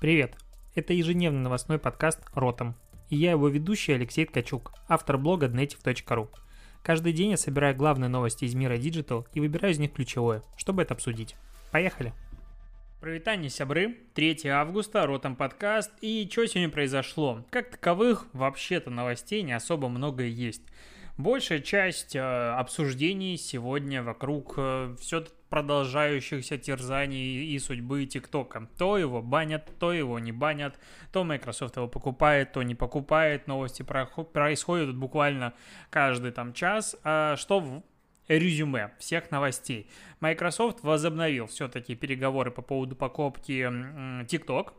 Привет! Это ежедневный новостной подкаст «Ротом». И я его ведущий Алексей Ткачук, автор блога dnetiv.ru. Каждый день я собираю главные новости из мира Digital и выбираю из них ключевое, чтобы это обсудить. Поехали! Привитание, сябры. 3 августа, Ротом подкаст. И что сегодня произошло? Как таковых, вообще-то новостей не особо много есть. Большая часть э, обсуждений сегодня вокруг э, все продолжающихся терзаний и судьбы ТикТока. То его банят, то его не банят, то Microsoft его покупает, то не покупает. Новости происходят буквально каждый там час. А что в резюме всех новостей? Microsoft возобновил все-таки переговоры по поводу покупки TikTok.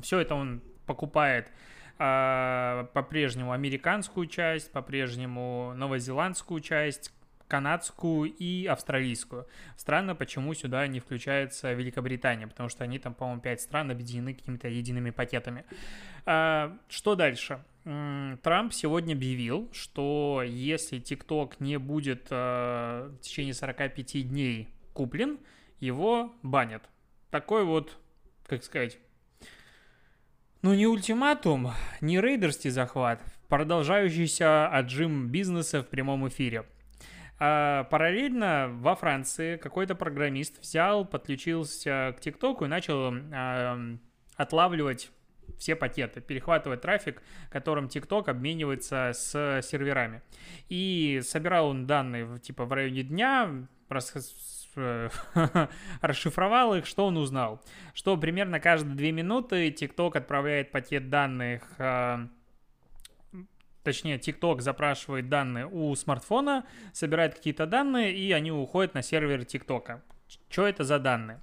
Все это он покупает по-прежнему американскую часть, по-прежнему новозеландскую часть, канадскую и австралийскую. Странно, почему сюда не включается Великобритания, потому что они там, по-моему, пять стран объединены какими-то едиными пакетами. А, что дальше? Трамп сегодня объявил, что если TikTok не будет а, в течение 45 дней куплен, его банят. Такой вот, как сказать, ну не ультиматум, не рейдерский захват, продолжающийся отжим бизнеса в прямом эфире. А параллельно во Франции какой-то программист взял, подключился к ТикТоку и начал а, отлавливать все пакеты, перехватывать трафик, которым TikTok обменивается с серверами. И собирал он данные типа в районе дня, расшифровал их, что он узнал? Что примерно каждые две минуты TikTok отправляет пакет данных а, точнее, TikTok запрашивает данные у смартфона, собирает какие-то данные, и они уходят на сервер TikTok. Что это за данные?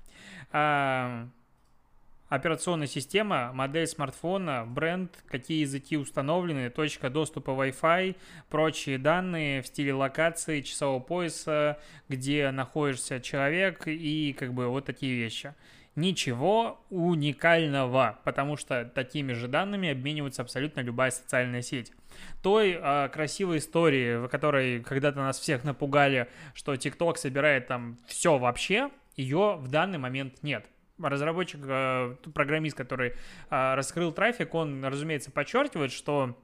Операционная система, модель смартфона, бренд, какие языки установлены, точка доступа Wi-Fi, прочие данные в стиле локации, часового пояса, где находишься человек и как бы вот такие вещи ничего уникального, потому что такими же данными обменивается абсолютно любая социальная сеть. Той э, красивой истории, в которой когда-то нас всех напугали, что TikTok собирает там все вообще, ее в данный момент нет разработчик, э, программист, который э, раскрыл трафик, он, разумеется, подчеркивает, что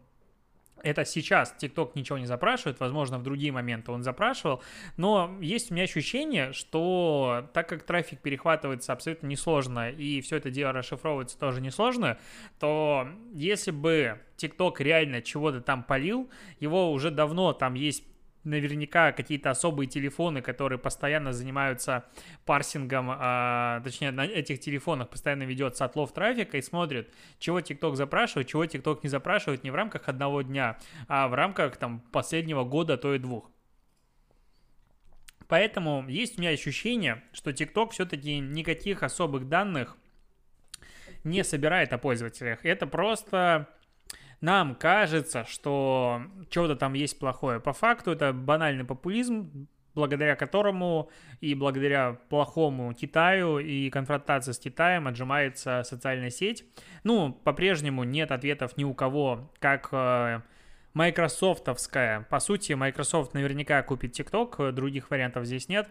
это сейчас TikTok ничего не запрашивает, возможно, в другие моменты он запрашивал, но есть у меня ощущение, что так как трафик перехватывается абсолютно несложно и все это дело расшифровывается тоже несложно, то если бы TikTok реально чего-то там полил, его уже давно там есть наверняка какие-то особые телефоны, которые постоянно занимаются парсингом, а, точнее, на этих телефонах постоянно ведется отлов трафика и смотрят, чего TikTok запрашивает, чего TikTok не запрашивает не в рамках одного дня, а в рамках там последнего года, то и двух. Поэтому есть у меня ощущение, что TikTok все-таки никаких особых данных не собирает о пользователях. Это просто нам кажется, что что-то там есть плохое. По факту это банальный популизм, благодаря которому и благодаря плохому Китаю и конфронтации с Китаем отжимается социальная сеть. Ну, по-прежнему нет ответов ни у кого, как э, Майкрософтовская. По сути, Microsoft наверняка купит TikTok, других вариантов здесь нет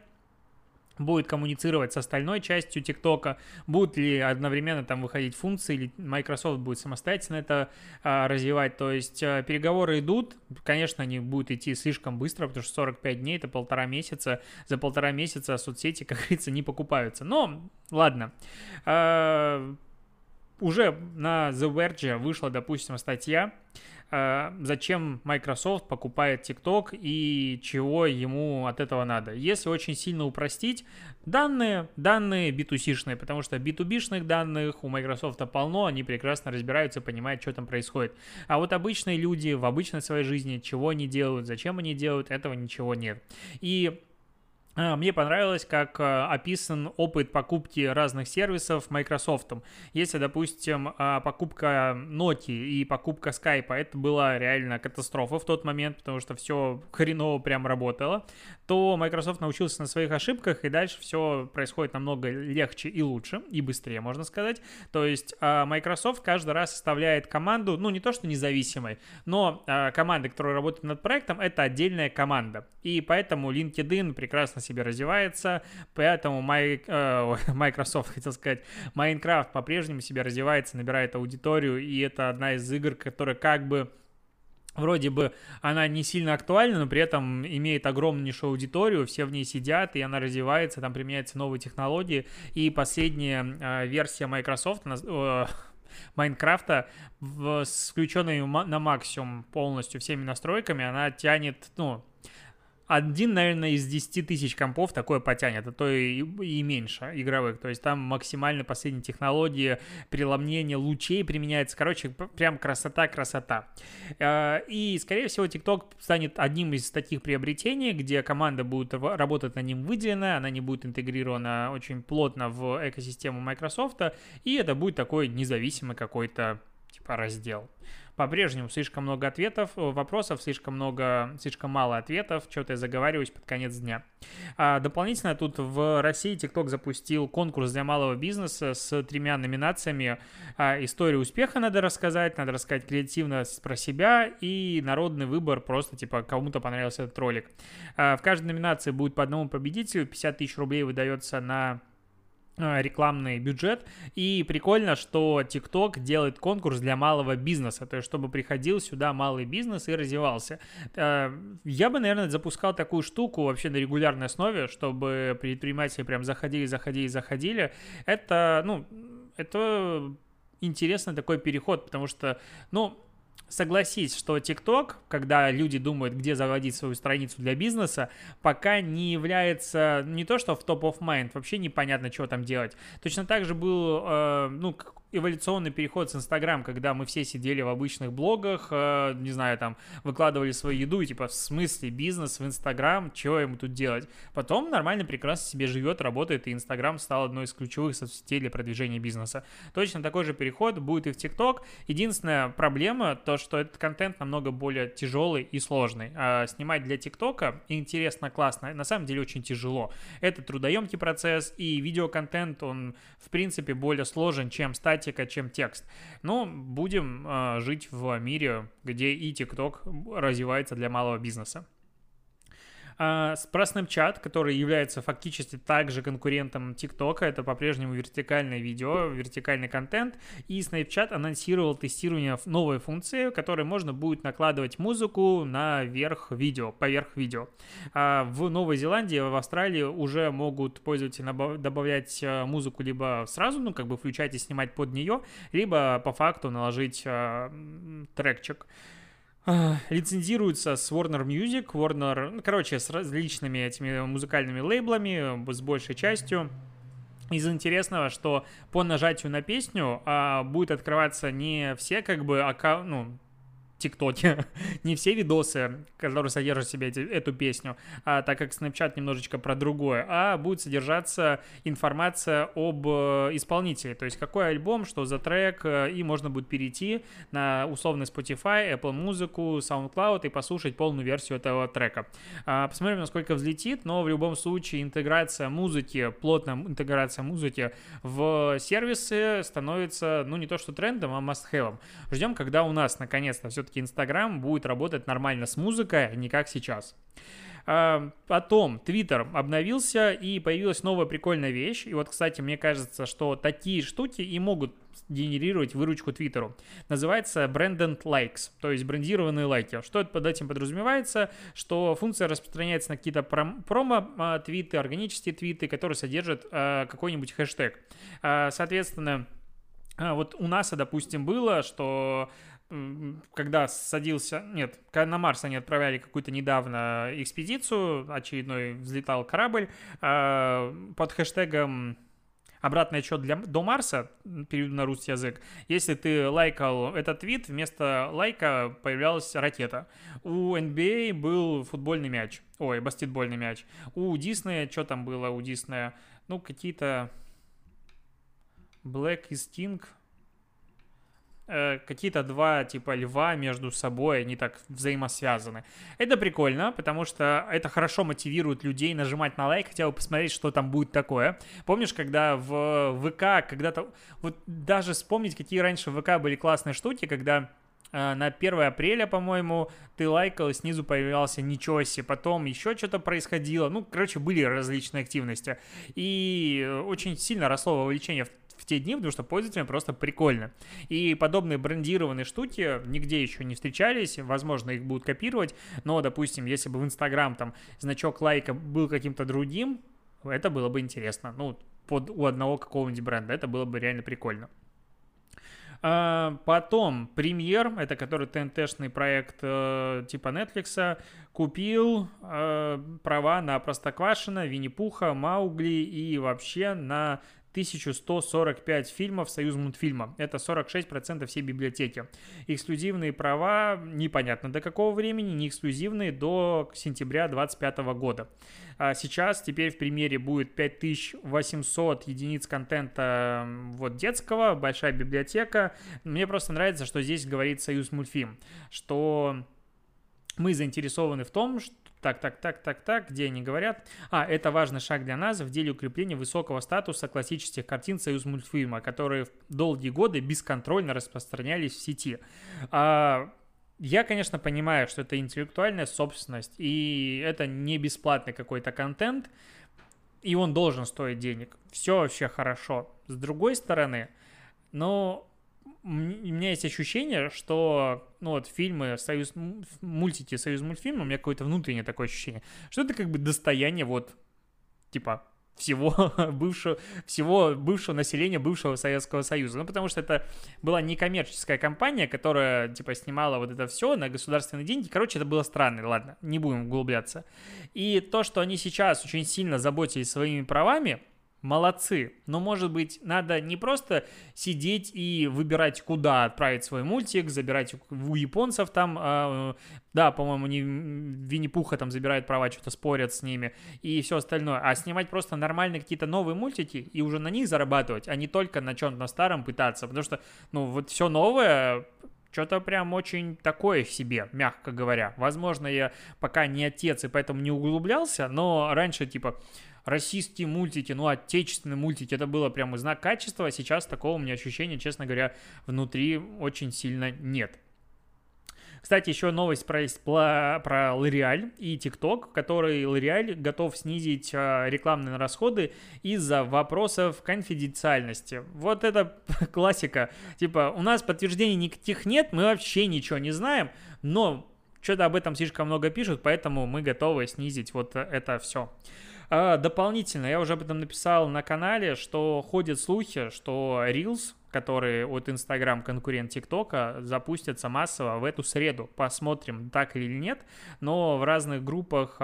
будет коммуницировать с остальной частью ТикТока, будут ли одновременно там выходить функции, или Microsoft будет самостоятельно это а, развивать. То есть а, переговоры идут, конечно, они будут идти слишком быстро, потому что 45 дней это полтора месяца, за полтора месяца соцсети, как говорится, не покупаются. Но ладно. А, уже на The Verge вышла, допустим, статья, зачем Microsoft покупает TikTok и чего ему от этого надо. Если очень сильно упростить, данные, данные B2C-шные, потому что B2B-шных данных у Microsoft полно, они прекрасно разбираются, понимают, что там происходит. А вот обычные люди в обычной своей жизни, чего они делают, зачем они делают, этого ничего нет. И мне понравилось, как а, описан опыт покупки разных сервисов Microsoft. Если, допустим, а, покупка Nokia и покупка Skype, это была реально катастрофа в тот момент, потому что все хреново прям работало, то Microsoft научился на своих ошибках, и дальше все происходит намного легче и лучше, и быстрее, можно сказать. То есть а, Microsoft каждый раз составляет команду, ну, не то что независимой, но а, команда, которая работает над проектом, это отдельная команда. И поэтому LinkedIn прекрасно себе развивается, поэтому э, Microsoft, хотел сказать, Minecraft по-прежнему себе развивается, набирает аудиторию, и это одна из игр, которая как бы вроде бы она не сильно актуальна, но при этом имеет огромнейшую аудиторию, все в ней сидят, и она развивается, там применяются новые технологии, и последняя э, версия Microsoft, э, Майнкрафта с включенной на максимум полностью всеми настройками, она тянет, ну, один, наверное, из 10 тысяч компов такое потянет, а то и, и меньше игровых. То есть там максимально последние технологии, преломнение лучей применяется. Короче, прям красота-красота. А, и, скорее всего, TikTok станет одним из таких приобретений, где команда будет работать на ним выделена, она не будет интегрирована очень плотно в экосистему Microsoft, и это будет такой независимый какой-то типа раздел. По-прежнему слишком много ответов, э, вопросов, слишком много, слишком мало ответов, что-то я заговариваюсь под конец дня. А, дополнительно тут в России TikTok запустил конкурс для малого бизнеса с тремя номинациями. А, историю успеха надо рассказать, надо рассказать креативно про себя и народный выбор, просто типа кому-то понравился этот ролик. А, в каждой номинации будет по одному победителю, 50 тысяч рублей выдается на рекламный бюджет. И прикольно, что TikTok делает конкурс для малого бизнеса, то есть чтобы приходил сюда малый бизнес и развивался. Э, я бы, наверное, запускал такую штуку вообще на регулярной основе, чтобы предприниматели прям заходили, заходили, заходили. Это, ну, это интересный такой переход, потому что, ну, Согласись, что TikTok, когда люди думают, где заводить свою страницу для бизнеса, пока не является не то что в топ of mind, вообще непонятно, что там делать. Точно так же был, э, ну, эволюционный переход с Инстаграм, когда мы все сидели в обычных блогах, э, не знаю, там, выкладывали свою еду, и типа, в смысле, бизнес в Инстаграм, чего ему тут делать? Потом нормально, прекрасно себе живет, работает, и Инстаграм стал одной из ключевых соцсетей для продвижения бизнеса. Точно такой же переход будет и в ТикТок. Единственная проблема, то, что этот контент намного более тяжелый и сложный. А снимать для ТикТока интересно, классно, на самом деле очень тяжело. Это трудоемкий процесс, и видеоконтент, он, в принципе, более сложен, чем стать статика, чем текст. Но будем э, жить в мире, где и TikTok развивается для малого бизнеса. А, про Snapchat, который является фактически также конкурентом TikTok, это по-прежнему вертикальное видео, вертикальный контент, и Snapchat анонсировал тестирование новой функции, которой можно будет накладывать музыку наверх видео, поверх видео. А, в Новой Зеландии, в Австралии уже могут пользователи добавлять э, музыку либо сразу, ну, как бы включать и снимать под нее, либо по факту наложить э, трекчик лицензируется с Warner Music, Warner, ну, короче, с различными этими музыкальными лейблами, с большей частью. Из интересного, что по нажатию на песню а, будет открываться не все как бы акка... ну, ТикТоке, не все видосы, которые содержат в себе эти, эту песню, а, так как Snapchat немножечко про другое, а будет содержаться информация об э, исполнителе, то есть какой альбом, что за трек, э, и можно будет перейти на условный Spotify, Apple музыку, SoundCloud и послушать полную версию этого трека. А, посмотрим, насколько взлетит, но в любом случае интеграция музыки, плотная интеграция музыки в сервисы становится, ну не то что трендом, а must-have. Ждем, когда у нас наконец-то все все-таки Инстаграм будет работать нормально с музыкой, а не как сейчас. А, потом Твиттер обновился и появилась новая прикольная вещь. И вот, кстати, мне кажется, что такие штуки и могут генерировать выручку Твиттеру. Называется Branded Likes, то есть брендированные лайки. Что это под этим подразумевается? Что функция распространяется на какие-то промо-твиты, органические твиты, которые содержат э, какой-нибудь хэштег. Э, соответственно, вот у нас, допустим, было, что когда садился, нет, на Марс они отправляли какую-то недавно экспедицию, очередной взлетал корабль э, под хэштегом обратный отчет для, до Марса, переведу на русский язык, если ты лайкал этот твит, вместо лайка появлялась ракета. У NBA был футбольный мяч, ой, баскетбольный мяч. У Диснея, что там было у Диснея? Ну, какие-то Black is King, э, какие-то два типа льва между собой, они так взаимосвязаны. Это прикольно, потому что это хорошо мотивирует людей нажимать на лайк, хотя бы посмотреть, что там будет такое. Помнишь, когда в ВК когда-то... Вот даже вспомнить, какие раньше в ВК были классные штуки, когда э, на 1 апреля, по-моему, ты лайкал, и снизу появлялся ничего себе, потом еще что-то происходило, ну, короче, были различные активности, и очень сильно росло вовлечение в те дни, потому что пользователям просто прикольно. И подобные брендированные штуки нигде еще не встречались, возможно, их будут копировать, но, допустим, если бы в Инстаграм там значок лайка был каким-то другим, это было бы интересно. Ну, под, у одного какого-нибудь бренда, это было бы реально прикольно. А, потом премьер, это который ТНТ-шный проект э, типа Netflix, купил э, права на Простоквашино, Винни-Пуха, Маугли и вообще на 1145 фильмов Союз мультфильма. Это 46% всей библиотеки. Эксклюзивные права непонятно до какого времени, не эксклюзивные до сентября 2025 года. А сейчас теперь в примере будет 5800 единиц контента вот детского, большая библиотека. Мне просто нравится, что здесь говорит Союз мультфильм, что мы заинтересованы в том, что так, так, так, так, так, где они говорят? А, это важный шаг для нас в деле укрепления высокого статуса классических картин Союз мультфильма, которые в долгие годы бесконтрольно распространялись в сети. А, я, конечно, понимаю, что это интеллектуальная собственность, и это не бесплатный какой-то контент, и он должен стоить денег. Все вообще хорошо. С другой стороны, но у меня есть ощущение, что ну вот фильмы Союз мультики Союз мультфильма, у меня какое-то внутреннее такое ощущение, что это как бы достояние вот типа всего бывшего, всего бывшего населения бывшего Советского Союза. Ну, потому что это была некоммерческая компания, которая, типа, снимала вот это все на государственные деньги. Короче, это было странно, ладно, не будем углубляться. И то, что они сейчас очень сильно заботились своими правами, молодцы. Но, может быть, надо не просто сидеть и выбирать, куда отправить свой мультик, забирать у японцев там, э, да, по-моему, они Винни-Пуха там забирают права, что-то спорят с ними и все остальное, а снимать просто нормальные какие-то новые мультики и уже на них зарабатывать, а не только на чем-то на старом пытаться, потому что, ну, вот все новое что-то прям очень такое в себе, мягко говоря. Возможно, я пока не отец и поэтому не углублялся, но раньше, типа, российские мультики, ну, отечественные мультики, это было прямо знак качества, а сейчас такого у меня ощущения, честно говоря, внутри очень сильно нет. Кстати, еще новость про, про, L'Oreal и TikTok, который L'Oreal готов снизить э, рекламные расходы из-за вопросов конфиденциальности. Вот это классика. Типа, у нас подтверждений никаких нет, мы вообще ничего не знаем, но что-то об этом слишком много пишут, поэтому мы готовы снизить вот это все. А, дополнительно, я уже об этом написал на канале, что ходят слухи, что Reels, который от Instagram конкурент ТикТока, запустятся массово в эту среду. Посмотрим, так или нет. Но в разных группах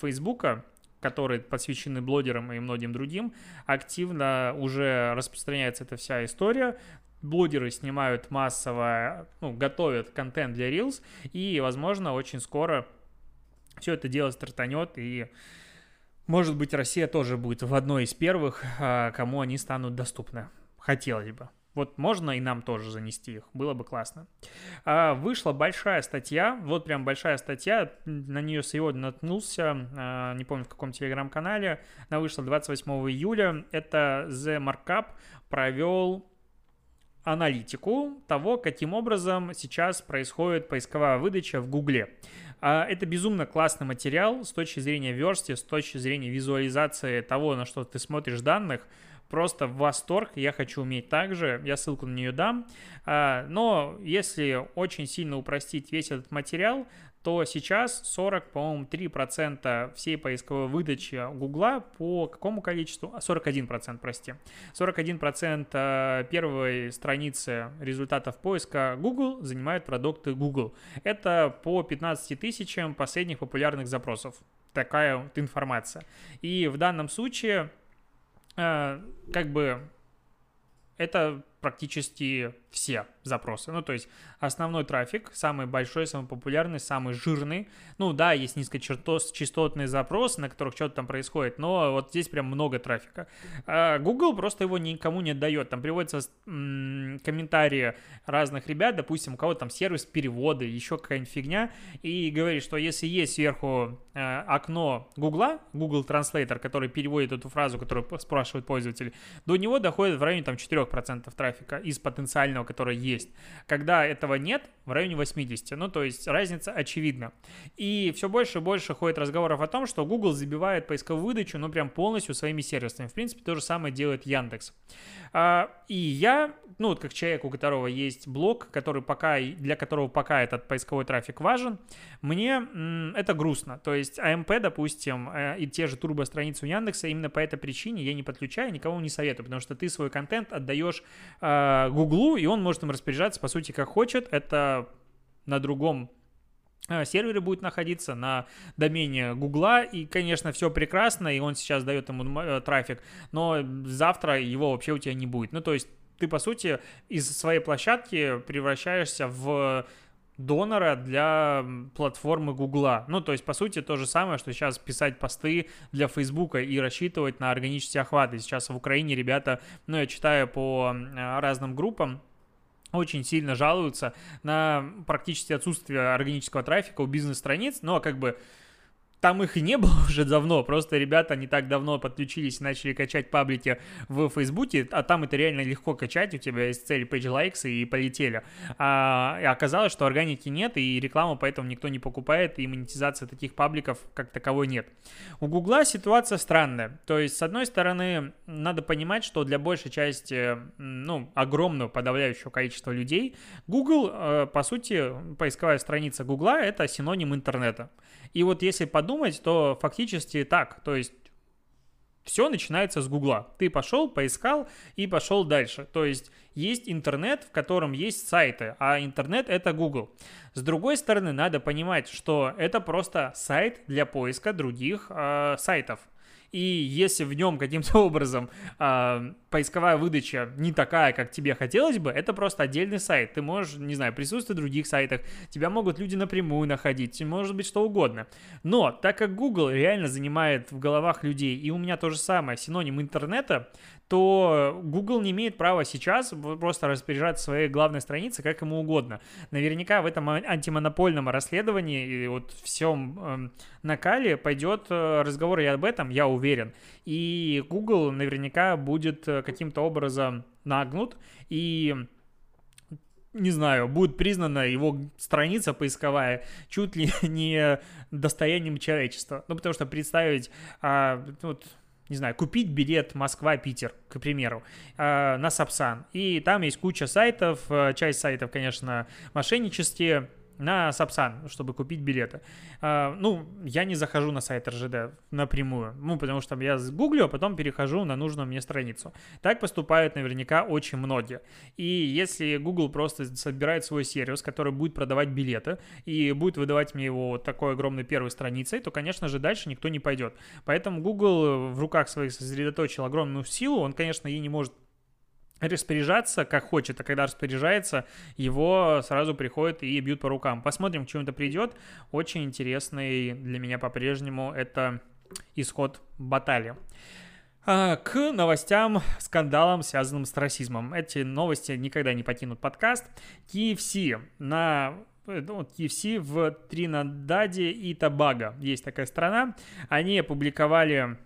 Фейсбука которые посвящены блогерам и многим другим, активно уже распространяется эта вся история. Блогеры снимают массово, ну, готовят контент для Reels, и, возможно, очень скоро все это дело стартанет, и может быть, Россия тоже будет в одной из первых, а, кому они станут доступны. Хотелось бы. Вот можно и нам тоже занести их, было бы классно. А, вышла большая статья, вот прям большая статья, на нее сегодня наткнулся, а, не помню в каком телеграм-канале, она вышла 28 июля, это The Markup провел аналитику того, каким образом сейчас происходит поисковая выдача в Гугле. А, это безумно классный материал с точки зрения версти, с точки зрения визуализации того, на что ты смотришь данных. Просто в восторг, я хочу уметь так же, я ссылку на нее дам. А, но если очень сильно упростить весь этот материал, то сейчас 40, по-моему, 3% всей поисковой выдачи Гугла по какому количеству? 41%, а, прости. 41% э, первой страницы результатов поиска Google занимают продукты Google. Это по 15 тысячам последних популярных запросов. Такая вот информация. И в данном случае, э, как бы, это практически все запросы. Ну, то есть основной трафик, самый большой, самый популярный, самый жирный. Ну, да, есть низкочастотные запросы, на которых что-то там происходит, но вот здесь прям много трафика. А Google просто его никому не отдает. Там приводится комментарии разных ребят, допустим, у кого-то там сервис перевода, еще какая-нибудь фигня, и говорит, что если есть сверху э, окно Гугла, Google Translator, который переводит эту фразу, которую спрашивает пользователь, до него доходит в районе там 4% трафика из потенциального, который есть. Когда этого нет, в районе 80. Ну, то есть разница очевидна. И все больше и больше ходит разговоров о том, что Google забивает поисковую выдачу, ну, прям полностью своими сервисами. В принципе, то же самое делает Яндекс. А, и я, ну, вот как человек, у которого есть блог, который пока, для которого пока этот поисковой трафик важен, мне это грустно. То есть AMP, а допустим, э, и те же турбо-страницы у Яндекса, именно по этой причине я не подключаю, никому не советую, потому что ты свой контент отдаешь э, Гуглу, и он может им распоряжаться, по сути, как хочет. Это на другом э, сервере будет находиться на домене Гугла, и, конечно, все прекрасно, и он сейчас дает ему э, трафик, но завтра его вообще у тебя не будет. Ну, то есть ты, по сути, из своей площадки превращаешься в донора для платформы Гугла. Ну, то есть, по сути, то же самое, что сейчас писать посты для Фейсбука и рассчитывать на органические охваты. Сейчас в Украине ребята, ну, я читаю по разным группам, очень сильно жалуются на практически отсутствие органического трафика у бизнес-страниц, но как бы там их и не было уже давно, просто ребята не так давно подключились и начали качать паблики в Фейсбуке, а там это реально легко качать, у тебя есть цель page likes и полетели. А, и оказалось, что органики нет, и рекламу поэтому никто не покупает, и монетизации таких пабликов как таковой нет. У Гугла ситуация странная, то есть с одной стороны надо понимать, что для большей части, ну, огромного подавляющего количества людей, Google, э, по сути, поисковая страница Гугла это синоним интернета. И вот если подумать, то фактически так, то есть все начинается с Гугла. Ты пошел, поискал и пошел дальше. То есть есть интернет, в котором есть сайты, а интернет это Google. С другой стороны, надо понимать, что это просто сайт для поиска других э, сайтов. И если в нем каким-то образом э, поисковая выдача не такая, как тебе хотелось бы, это просто отдельный сайт. Ты можешь, не знаю, присутствовать в других сайтах, тебя могут люди напрямую находить, может быть что угодно. Но так как Google реально занимает в головах людей, и у меня то же самое, синоним интернета, то Google не имеет права сейчас просто распоряжаться своей главной страницей как ему угодно. Наверняка в этом антимонопольном расследовании и вот всем э, накале пойдет э, разговор и об этом, я уверен. И Google наверняка будет э, каким-то образом нагнут и не знаю, будет признана его страница поисковая чуть ли не достоянием человечества. Ну, потому что представить, а, вот, не знаю, купить билет Москва-Питер, к примеру, э, на Сапсан. И там есть куча сайтов, э, часть сайтов, конечно, мошеннические, на Сапсан, чтобы купить билеты. А, ну, я не захожу на сайт РЖД напрямую, ну, потому что я гуглю, а потом перехожу на нужную мне страницу. Так поступают наверняка очень многие. И если Google просто собирает свой сервис, который будет продавать билеты и будет выдавать мне его вот такой огромной первой страницей, то, конечно же, дальше никто не пойдет. Поэтому Google в руках своих сосредоточил огромную силу, он, конечно, ей не может распоряжаться как хочет, а когда распоряжается, его сразу приходят и бьют по рукам. Посмотрим, к чему это придет. Очень интересный для меня по-прежнему это исход баталии. А, к новостям, скандалам, связанным с расизмом. Эти новости никогда не покинут подкаст. KFC на ну, KFC в Тринададе и Табаго. Есть такая страна. Они опубликовали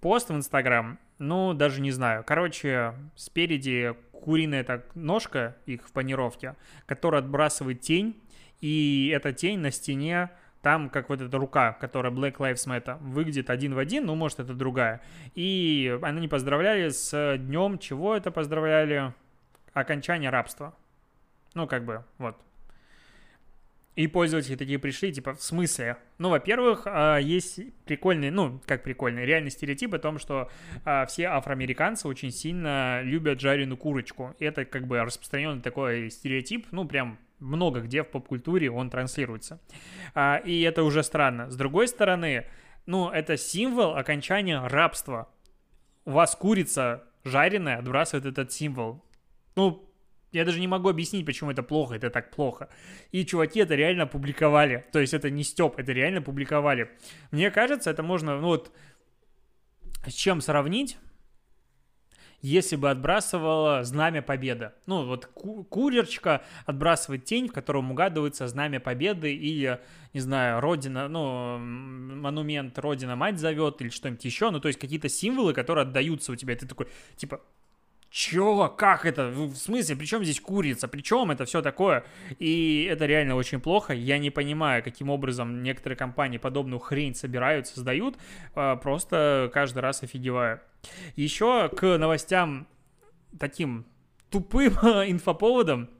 пост в Инстаграм, ну, даже не знаю. Короче, спереди куриная так ножка их в панировке, которая отбрасывает тень, и эта тень на стене там как вот эта рука, которая Black Lives Matter, выглядит один в один, ну, может, это другая. И они поздравляли с днем, чего это поздравляли? Окончания рабства. Ну, как бы, вот, и пользователи такие пришли, типа, в смысле? Ну, во-первых, а, есть прикольный, ну, как прикольный, реальный стереотип о том, что а, все афроамериканцы очень сильно любят жареную курочку. Это как бы распространенный такой стереотип, ну, прям много где в поп-культуре он транслируется. А, и это уже странно. С другой стороны, ну, это символ окончания рабства. У вас курица жареная отбрасывает этот символ. Ну, я даже не могу объяснить, почему это плохо, это так плохо. И чуваки это реально публиковали. То есть это не степ, это реально публиковали. Мне кажется, это можно, ну вот, с чем сравнить? если бы отбрасывала знамя победы. Ну, вот ку- курерчика отбрасывает тень, в котором угадывается знамя победы или, не знаю, родина, ну, монумент родина мать зовет или что-нибудь еще. Ну, то есть какие-то символы, которые отдаются у тебя. Ты такой, типа, Чё? Как это? В смысле? Причем здесь курица? Причем это все такое? И это реально очень плохо. Я не понимаю, каким образом некоторые компании подобную хрень собирают, создают. А, просто каждый раз офигеваю. Еще к новостям таким тупым инфоповодом.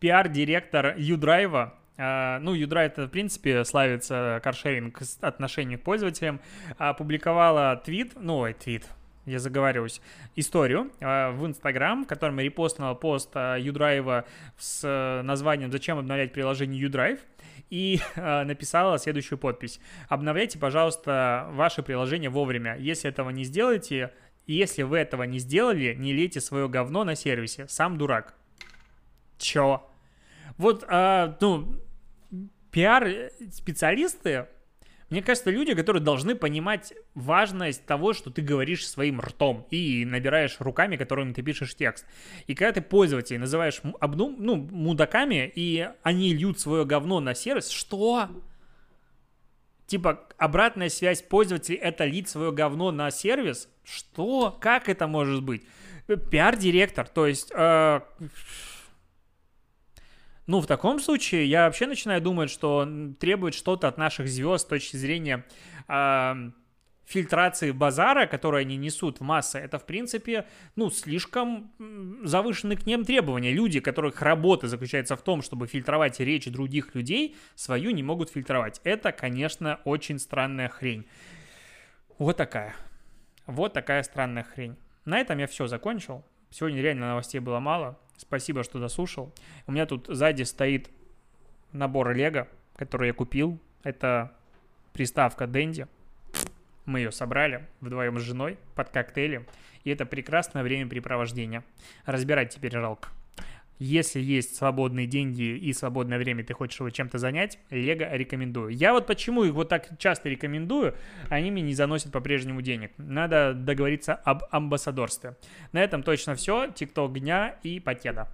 Пиар-директор Юдрайва Uh, ну, это, в принципе, славится каршеринг отношению к пользователям, опубликовала твит, ну, ой, твит, я заговариваюсь, историю э, в Инстаграм, в котором я репостнула пост э, с э, названием «Зачем обновлять приложение Юдрайв?» и э, написала следующую подпись. «Обновляйте, пожалуйста, ваше приложение вовремя. Если этого не сделаете, если вы этого не сделали, не лейте свое говно на сервисе. Сам Чё? Вот, э, ну, пиар-специалисты мне кажется, люди, которые должны понимать важность того, что ты говоришь своим ртом и набираешь руками, которыми ты пишешь текст. И когда ты пользователей называешь обну, ну, мудаками, и они льют свое говно на сервис, что? Типа, обратная связь пользователей — это лить свое говно на сервис? Что? Как это может быть? Пиар-директор, то есть... Э, ну, в таком случае я вообще начинаю думать, что требует что-то от наших звезд с точки зрения э, фильтрации базара, который они несут в массы. Это, в принципе, ну, слишком завышены к ним требования. Люди, которых работа заключается в том, чтобы фильтровать речь других людей, свою не могут фильтровать. Это, конечно, очень странная хрень. Вот такая. Вот такая странная хрень. На этом я все закончил. Сегодня реально новостей было мало. Спасибо, что дослушал. У меня тут сзади стоит набор Лего, который я купил. Это приставка Дэнди. Мы ее собрали вдвоем с женой под коктейлем. И это прекрасное времяпрепровождение. Разбирать теперь жалко. Если есть свободные деньги и свободное время, ты хочешь его чем-то занять, Лего рекомендую. Я вот почему их вот так часто рекомендую, они мне не заносят по-прежнему денег. Надо договориться об амбассадорстве. На этом точно все. Тикток дня и покеда.